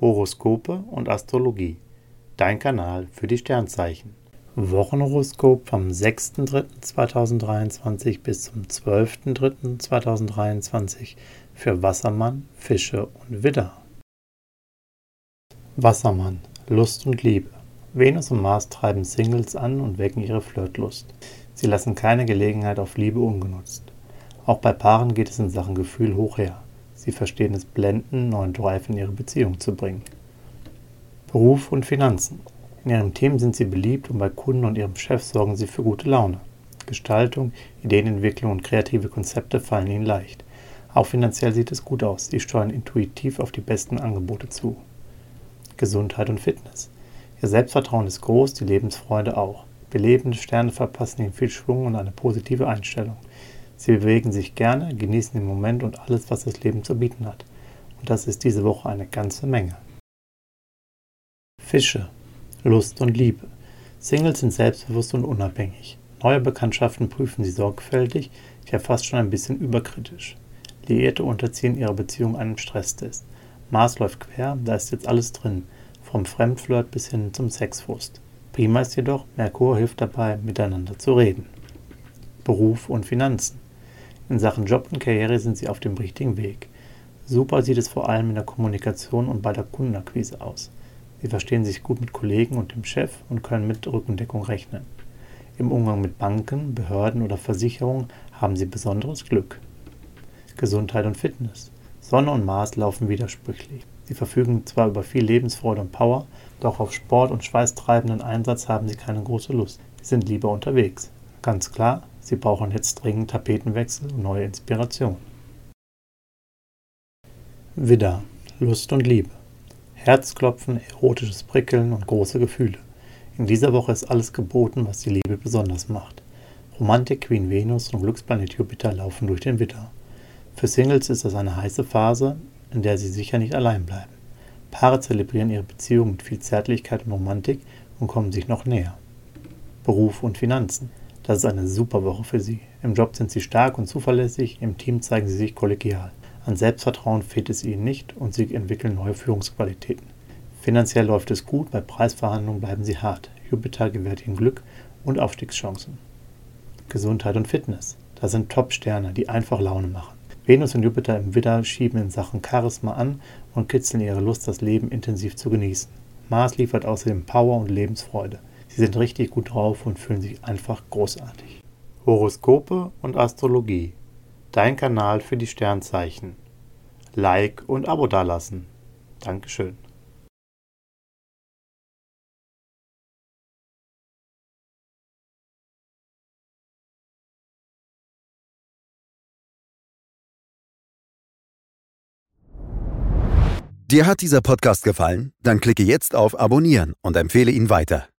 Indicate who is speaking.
Speaker 1: Horoskope und Astrologie. Dein Kanal für die Sternzeichen. Wochenhoroskop vom 6.3.2023 bis zum 12.3.2023 für Wassermann, Fische und Widder. Wassermann, Lust und Liebe. Venus und Mars treiben Singles an und wecken ihre Flirtlust. Sie lassen keine Gelegenheit auf Liebe ungenutzt. Auch bei Paaren geht es in Sachen Gefühl hoch her. Sie verstehen es blenden, neuen Drive in ihre Beziehung zu bringen. Beruf und Finanzen. In ihren Themen sind sie beliebt und bei Kunden und ihrem Chef sorgen sie für gute Laune. Gestaltung, Ideenentwicklung und kreative Konzepte fallen ihnen leicht. Auch finanziell sieht es gut aus. Sie steuern intuitiv auf die besten Angebote zu. Gesundheit und Fitness. Ihr Selbstvertrauen ist groß, die Lebensfreude auch. Belebende Sterne verpassen ihnen viel Schwung und eine positive Einstellung. Sie bewegen sich gerne, genießen den Moment und alles, was das Leben zu bieten hat. Und das ist diese Woche eine ganze Menge. Fische, Lust und Liebe. Singles sind selbstbewusst und unabhängig. Neue Bekanntschaften prüfen sie sorgfältig, ja fast schon ein bisschen überkritisch. Liierte unterziehen ihre Beziehung einem Stresstest. Mars läuft quer, da ist jetzt alles drin, vom Fremdflirt bis hin zum Sexfrust. Prima ist jedoch, Merkur hilft dabei, miteinander zu reden. Beruf und Finanzen. In Sachen Job und Karriere sind sie auf dem richtigen Weg. Super sieht es vor allem in der Kommunikation und bei der Kundenakquise aus. Sie verstehen sich gut mit Kollegen und dem Chef und können mit Rückendeckung rechnen. Im Umgang mit Banken, Behörden oder Versicherungen haben sie besonderes Glück. Gesundheit und Fitness. Sonne und Mars laufen widersprüchlich. Sie verfügen zwar über viel Lebensfreude und Power, doch auf Sport und schweißtreibenden Einsatz haben sie keine große Lust. Sie sind lieber unterwegs. Ganz klar, Sie brauchen jetzt dringend Tapetenwechsel und neue Inspiration. Widder, Lust und Liebe. Herzklopfen, erotisches Prickeln und große Gefühle. In dieser Woche ist alles geboten, was die Liebe besonders macht. Romantik, Queen Venus und Glücksplanet Jupiter laufen durch den Widder. Für Singles ist das eine heiße Phase, in der sie sicher nicht allein bleiben. Paare zelebrieren ihre Beziehung mit viel Zärtlichkeit und Romantik und kommen sich noch näher. Beruf und Finanzen. Das ist eine super Woche für Sie. Im Job sind Sie stark und zuverlässig, im Team zeigen Sie sich kollegial. An Selbstvertrauen fehlt es Ihnen nicht und Sie entwickeln neue Führungsqualitäten. Finanziell läuft es gut, bei Preisverhandlungen bleiben Sie hart. Jupiter gewährt Ihnen Glück und Aufstiegschancen. Gesundheit und Fitness. Das sind Top-Sterne, die einfach Laune machen. Venus und Jupiter im Widder schieben in Sachen Charisma an und kitzeln ihre Lust, das Leben intensiv zu genießen. Mars liefert außerdem Power und Lebensfreude. Sie sind richtig gut drauf und fühlen sich einfach großartig. Horoskope und Astrologie. Dein Kanal für die Sternzeichen. Like und Abo dalassen. Dankeschön.
Speaker 2: Dir hat dieser Podcast gefallen? Dann klicke jetzt auf Abonnieren und empfehle ihn weiter.